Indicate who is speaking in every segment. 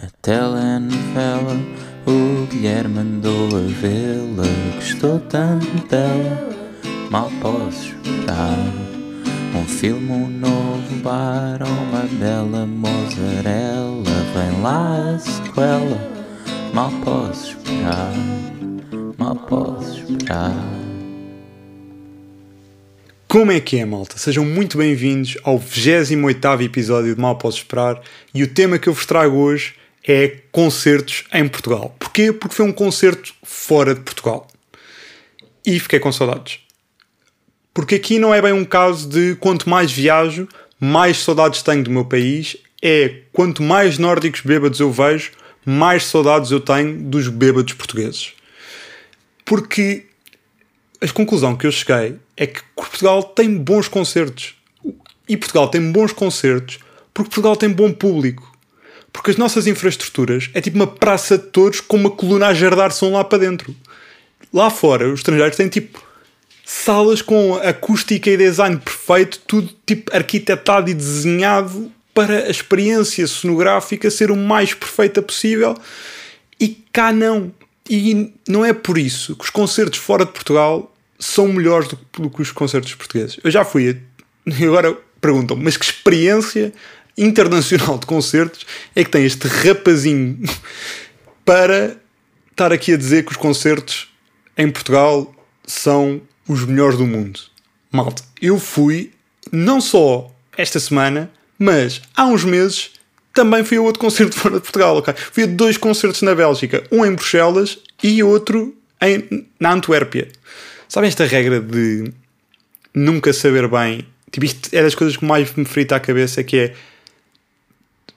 Speaker 1: A telenovela, o Guilherme andou a vê-la, gostou tanto dela, mal posso esperar. Um filme, um novo bar, uma bela mozzarella, vem lá a sequela, mal posso esperar, mal posso esperar.
Speaker 2: Como é que é, malta? Sejam muito bem-vindos ao 28 episódio de Mal Posso Esperar e o tema que eu vos trago hoje é concertos em Portugal. Porquê? Porque foi um concerto fora de Portugal. E fiquei com saudades. Porque aqui não é bem um caso de quanto mais viajo, mais saudades tenho do meu país. É quanto mais nórdicos bêbados eu vejo, mais saudades eu tenho dos bêbados portugueses. Porque a conclusão que eu cheguei é que Portugal tem bons concertos. E Portugal tem bons concertos porque Portugal tem bom público. Porque as nossas infraestruturas é tipo uma praça de touros com uma coluna a jardar som lá para dentro. Lá fora, os estrangeiros têm tipo salas com acústica e design perfeito, tudo tipo arquitetado e desenhado para a experiência sonográfica ser o mais perfeita possível. E cá não. E não é por isso que os concertos fora de Portugal são melhores do, que os concertos portugueses. Eu já fui, agora perguntam mas que experiência internacional de concertos é que tem este rapazinho para estar aqui a dizer que os concertos em Portugal são os melhores do mundo. Malta, eu fui não só esta semana, mas há uns meses também fui a outro concerto fora de Portugal. Okay? Fui a dois concertos na Bélgica, um em Bruxelas e outro em, na Antuérpia. Sabem esta regra de nunca saber bem? Tipo, isto é das coisas que mais me frita à cabeça, que é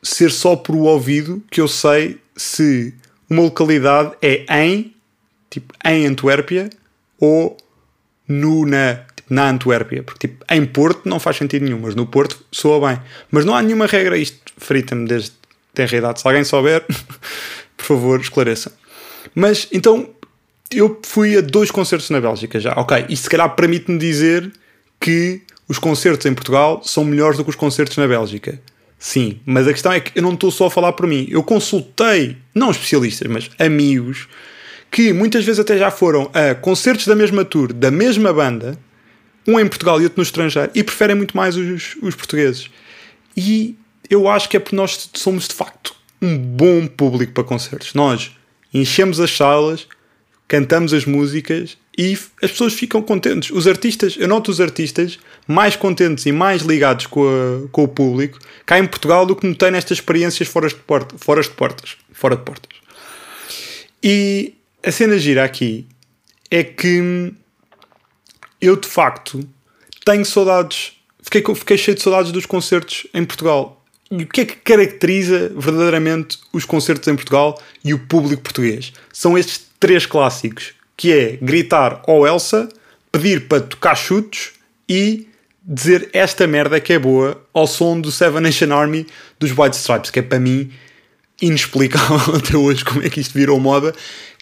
Speaker 2: ser só por o ouvido que eu sei se uma localidade é em, tipo, em Antuérpia ou no, na, tipo, na Antuérpia. Porque, tipo, em Porto não faz sentido nenhum, mas no Porto soa bem. Mas não há nenhuma regra, isto frita-me desde tenra idade. Se alguém souber, por favor, esclareça. Mas, então, eu fui a dois concertos na Bélgica já. Ok, isto se calhar permite-me dizer que os concertos em Portugal são melhores do que os concertos na Bélgica. Sim, mas a questão é que eu não estou só a falar por mim. Eu consultei, não especialistas, mas amigos, que muitas vezes até já foram a concertos da mesma tour, da mesma banda, um em Portugal e outro no estrangeiro, e preferem muito mais os, os portugueses. E eu acho que é porque nós somos de facto um bom público para concertos. Nós enchemos as salas, cantamos as músicas e as pessoas ficam contentes. Os artistas, eu noto os artistas mais contentes e mais ligados com, a, com o público cá em Portugal do que notei nestas experiências fora de, porta, fora de portas. Fora de portas. E a cena gira aqui é que eu de facto tenho saudades. Fiquei, fiquei cheio de saudades dos concertos em Portugal. E o que é que caracteriza verdadeiramente os concertos em Portugal e o público português? São estes três clássicos, que é gritar ao Elsa, pedir para tocar chutos e dizer esta merda que é boa ao som do Seven Nation Army dos White Stripes, que é para mim inexplicável até hoje como é que isto virou moda.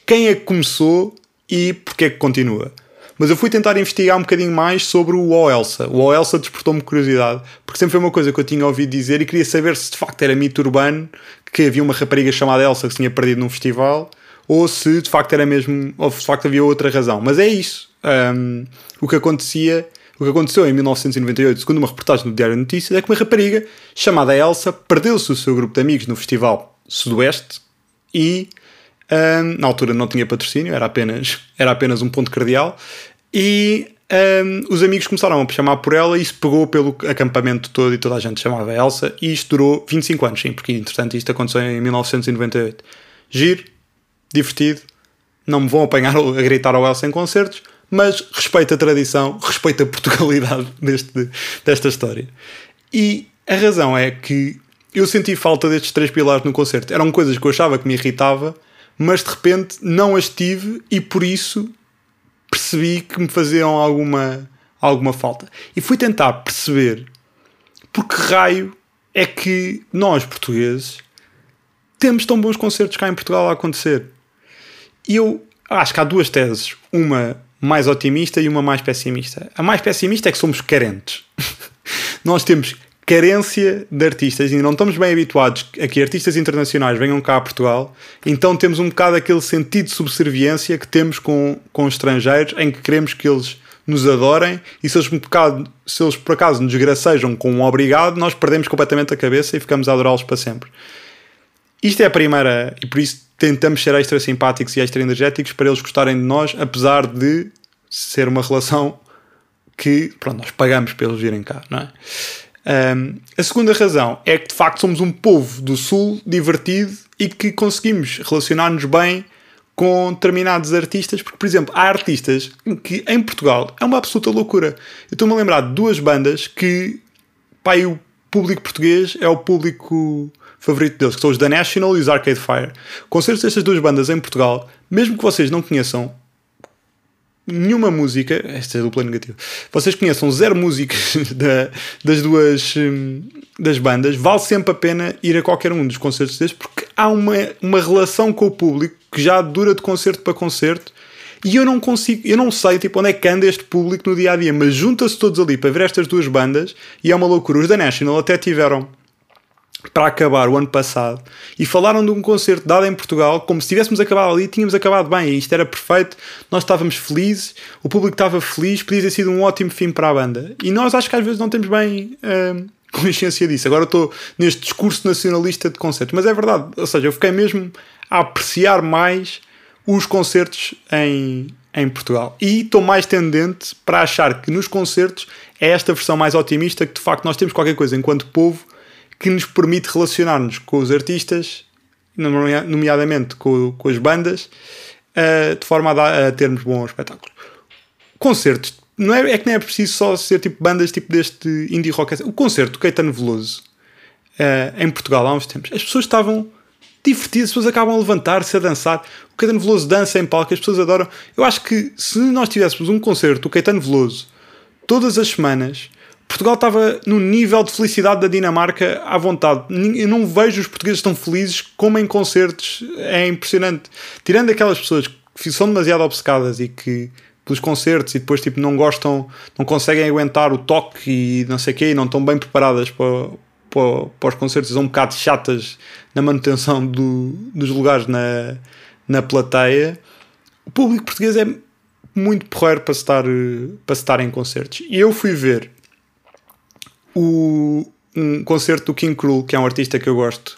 Speaker 2: Quem é que começou e porque é que continua? Mas eu fui tentar investigar um bocadinho mais sobre o O Elsa. O O Elsa despertou-me curiosidade, porque sempre foi uma coisa que eu tinha ouvido dizer e queria saber se de facto era mito urbano, que havia uma rapariga chamada Elsa que se tinha perdido num festival, ou se de facto era mesmo, ou de facto havia outra razão. Mas é isso. Um, o que acontecia, o que aconteceu em 1998, segundo uma reportagem do Diário de Notícias, é que uma rapariga chamada Elsa perdeu-se o seu grupo de amigos no festival Sudoeste e um, na altura não tinha patrocínio, era apenas, era apenas um ponto cardeal. E um, os amigos começaram a chamar por ela e isso pegou pelo acampamento todo e toda a gente chamava Elsa. E isto durou 25 anos, sim, porque entretanto isto aconteceu em 1998. Giro, divertido, não me vão apanhar a gritar ao Elsa em concertos, mas respeito a tradição, respeito a Portugalidade deste, desta história. E a razão é que eu senti falta destes três pilares no concerto. Eram coisas que eu achava que me irritava mas de repente não as tive e por isso percebi que me faziam alguma, alguma falta. E fui tentar perceber por que raio é que nós, portugueses, temos tão bons concertos cá em Portugal a acontecer. Eu acho que há duas teses. Uma mais otimista e uma mais pessimista. A mais pessimista é que somos carentes. nós temos carência de artistas e não estamos bem habituados a que artistas internacionais venham cá a Portugal, então temos um bocado aquele sentido de subserviência que temos com, com estrangeiros em que queremos que eles nos adorem e se eles, um bocado, se eles por acaso nos gracejam com um obrigado, nós perdemos completamente a cabeça e ficamos a adorá-los para sempre. Isto é a primeira, e por isso tentamos ser extra simpáticos e extra energéticos para eles gostarem de nós, apesar de ser uma relação que pronto, nós pagamos para eles virem cá, não é? Um, a segunda razão é que de facto somos um povo do Sul divertido e que conseguimos relacionar-nos bem com determinados artistas, porque, por exemplo, há artistas que em Portugal é uma absoluta loucura. Eu estou-me a lembrar de duas bandas que, pá, o público português é o público favorito deles, que são os The National e os Arcade Fire. Concertos destas duas bandas em Portugal, mesmo que vocês não conheçam nenhuma música, esta é dupla negativa, vocês conheçam zero músicas da, das duas hum, das bandas, vale sempre a pena ir a qualquer um dos concertos destes porque há uma, uma relação com o público que já dura de concerto para concerto e eu não consigo, eu não sei tipo, onde é que anda este público no dia a dia, mas junta-se todos ali para ver estas duas bandas e é uma loucura. Os da National até tiveram para acabar o ano passado e falaram de um concerto dado em Portugal como se tivéssemos acabado ali tínhamos acabado bem isto era perfeito nós estávamos felizes o público estava feliz podia ter sido um ótimo fim para a banda. E nós acho que às vezes não temos bem hum, consciência disso. Agora estou neste discurso nacionalista de concertos. Mas é verdade ou seja eu fiquei mesmo a apreciar mais os concertos em, em Portugal. E estou mais tendente para achar que nos concertos é esta versão mais otimista que de facto nós temos qualquer coisa enquanto povo que nos permite relacionar-nos com os artistas, nomeadamente com, com as bandas, uh, de forma a, dar, a, termos bons espetáculos. Concertos, não é, é que não é preciso só ser tipo bandas tipo deste indie rock. O concerto do Caetano Veloso uh, em Portugal há uns tempos, as pessoas estavam divertidas, as pessoas acabam a levantar-se, a dançar. O Caetano Veloso dança em palco, as pessoas adoram. Eu acho que se nós tivéssemos um concerto do Caetano Veloso todas as semanas Portugal estava no nível de felicidade da Dinamarca à vontade. Eu não vejo os portugueses tão felizes como em concertos. É impressionante. Tirando aquelas pessoas que são demasiado obcecadas e que pelos concertos e depois tipo não gostam, não conseguem aguentar o toque e não sei o quê, e não estão bem preparadas para, para, para os concertos, são um bocado chatas na manutenção do, dos lugares na, na plateia. O público português é muito porreiro para estar, para estar em concertos. E eu fui ver o, um concerto do King Cruel, que é um artista que eu gosto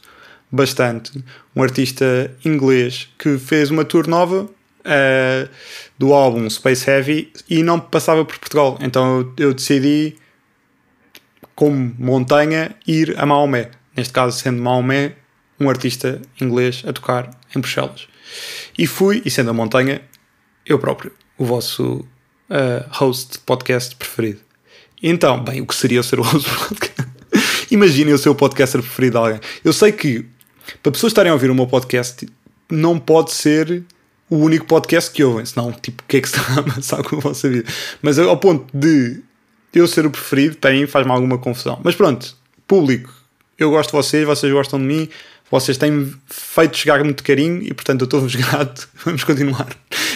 Speaker 2: bastante, um artista inglês que fez uma tour nova uh, do álbum Space Heavy e não passava por Portugal. Então eu, eu decidi, como montanha, ir a Maomé. Neste caso, sendo Maomé um artista inglês a tocar em Bruxelas. E fui, e sendo a montanha, eu próprio, o vosso uh, host podcast preferido. Então, bem, o que seria ser o host podcast? Imaginem o seu podcaster preferido de alguém. Eu sei que para pessoas estarem a ouvir o meu podcast, não pode ser o único podcast que ouvem, senão, tipo, o que é que está a amassar com a vossa vida? Mas ao ponto de eu ser o preferido, tem, faz-me alguma confusão. Mas pronto, público, eu gosto de vocês, vocês gostam de mim, vocês têm feito chegar muito carinho e, portanto, eu estou-vos grato. Vamos continuar.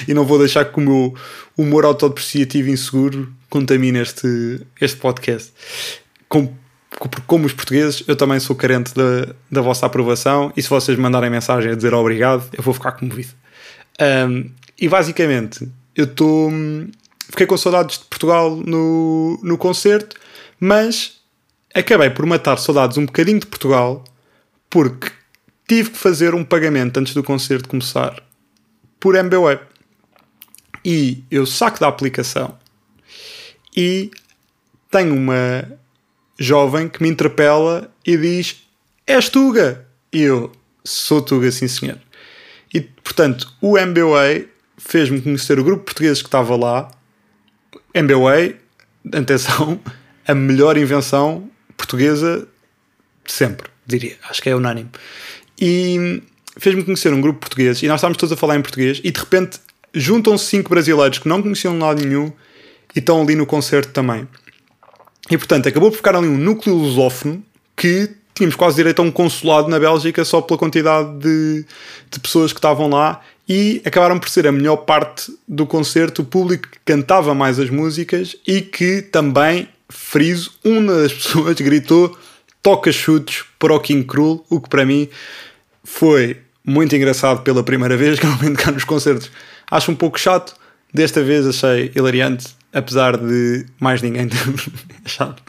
Speaker 2: E não vou deixar que o meu humor autodepreciativo inseguro contamine este, este podcast. Como, como os portugueses, eu também sou carente da, da vossa aprovação e se vocês mandarem mensagem a dizer obrigado, eu vou ficar comovido. Um, e basicamente, eu estou. Fiquei com saudades de Portugal no, no concerto, mas acabei por matar saudades um bocadinho de Portugal porque tive que fazer um pagamento antes do concerto começar por MBWay. E eu saco da aplicação e tenho uma jovem que me interpela e diz: És Tuga? E eu sou Tuga, sim senhor. E portanto, o MBWay fez-me conhecer o grupo português que estava lá. MBWay, atenção, a melhor invenção portuguesa de sempre, diria. Acho que é unânime e fez-me conhecer um grupo português e nós estávamos todos a falar em português e de repente juntam-se cinco brasileiros que não conheciam de lado nenhum e estão ali no concerto também. E portanto acabou por ficar ali um núcleo lusófono que tínhamos quase direito a um consulado na Bélgica só pela quantidade de, de pessoas que estavam lá e acabaram por ser a melhor parte do concerto, o público que cantava mais as músicas e que também friso, uma das pessoas gritou toca chutes para o King Cruel, o que para mim foi muito engraçado pela primeira vez, que normalmente cá nos concertos acho um pouco chato, desta vez achei hilariante, apesar de mais ninguém ter achado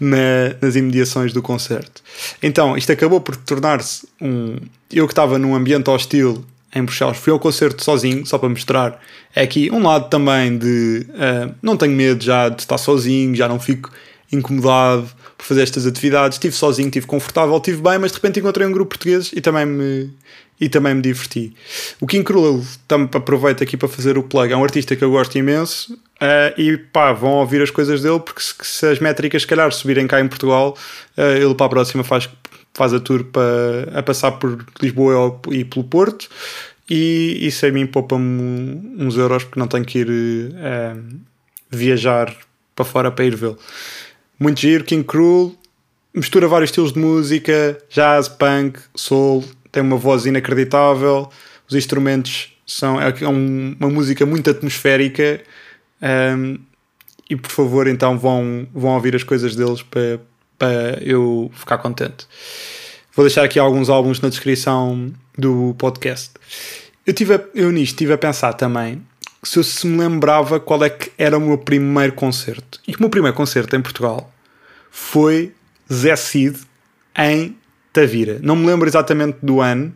Speaker 2: na, nas imediações do concerto. Então, isto acabou por tornar-se um. Eu que estava num ambiente hostil em Bruxelas, fui ao concerto sozinho, só para mostrar. É aqui um lado também de. Uh, não tenho medo já de estar sozinho, já não fico incomodado por fazer estas atividades. Estive sozinho, estive confortável, estive bem, mas de repente encontrei um grupo português e também me, e também me diverti. O Cruel também aproveito aqui para fazer o plug. É um artista que eu gosto imenso uh, e pá, vão ouvir as coisas dele porque se, se, as métricas se calhar subirem cá em Portugal, uh, ele para a próxima faz, faz a tour para, a passar por Lisboa e pelo Porto e isso a mim poupa-me uns euros porque não tenho que ir uh, viajar para fora para ir vê-lo. Muito giro, King Cruel, mistura vários estilos de música, jazz, punk, soul, tem uma voz inacreditável, os instrumentos são é, é uma música muito atmosférica um, e por favor então vão, vão ouvir as coisas deles para, para eu ficar contente. Vou deixar aqui alguns álbuns na descrição do podcast. Eu, tive a, eu nisto estive a pensar também se eu se me lembrava qual é que era o meu primeiro concerto. E o meu primeiro concerto em Portugal foi Zé Cid em Tavira. Não me lembro exatamente do ano,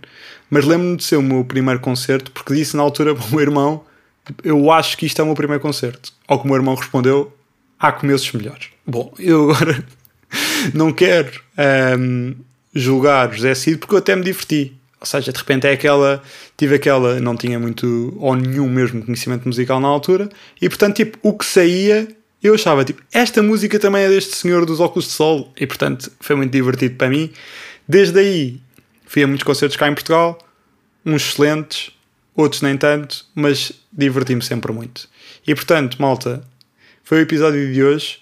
Speaker 2: mas lembro-me de ser o meu primeiro concerto porque disse na altura para o meu irmão: Eu acho que isto é o meu primeiro concerto. Ao que o meu irmão respondeu: Há começos melhores. Bom, eu agora não quero um, julgar José Cid porque eu até me diverti. Ou seja, de repente é aquela. Tive aquela. Não tinha muito ou nenhum mesmo conhecimento musical na altura e portanto, tipo, o que saía eu achava tipo, esta música também é deste senhor dos óculos de sol e portanto foi muito divertido para mim. Desde aí fui a muitos concertos cá em Portugal, uns excelentes, outros nem tanto, mas diverti-me sempre muito. E portanto, malta, foi o episódio de hoje,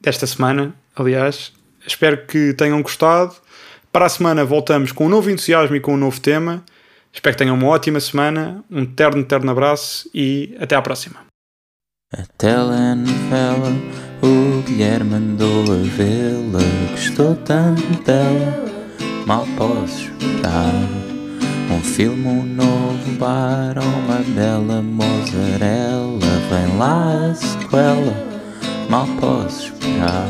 Speaker 2: desta semana, aliás. Espero que tenham gostado. Para a semana voltamos com um novo entusiasmo e com um novo tema. Espero que tenham uma ótima semana, um terno, terno abraço e até à próxima.
Speaker 1: A telenovela, o Guilherme a vê-la, gostou tanto dela, mal posso esperar. Um filme, um novo bar, uma bela mozzarella, vem lá a sequela, mal posso esperar,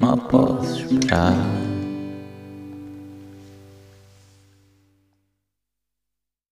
Speaker 1: mal posso esperar.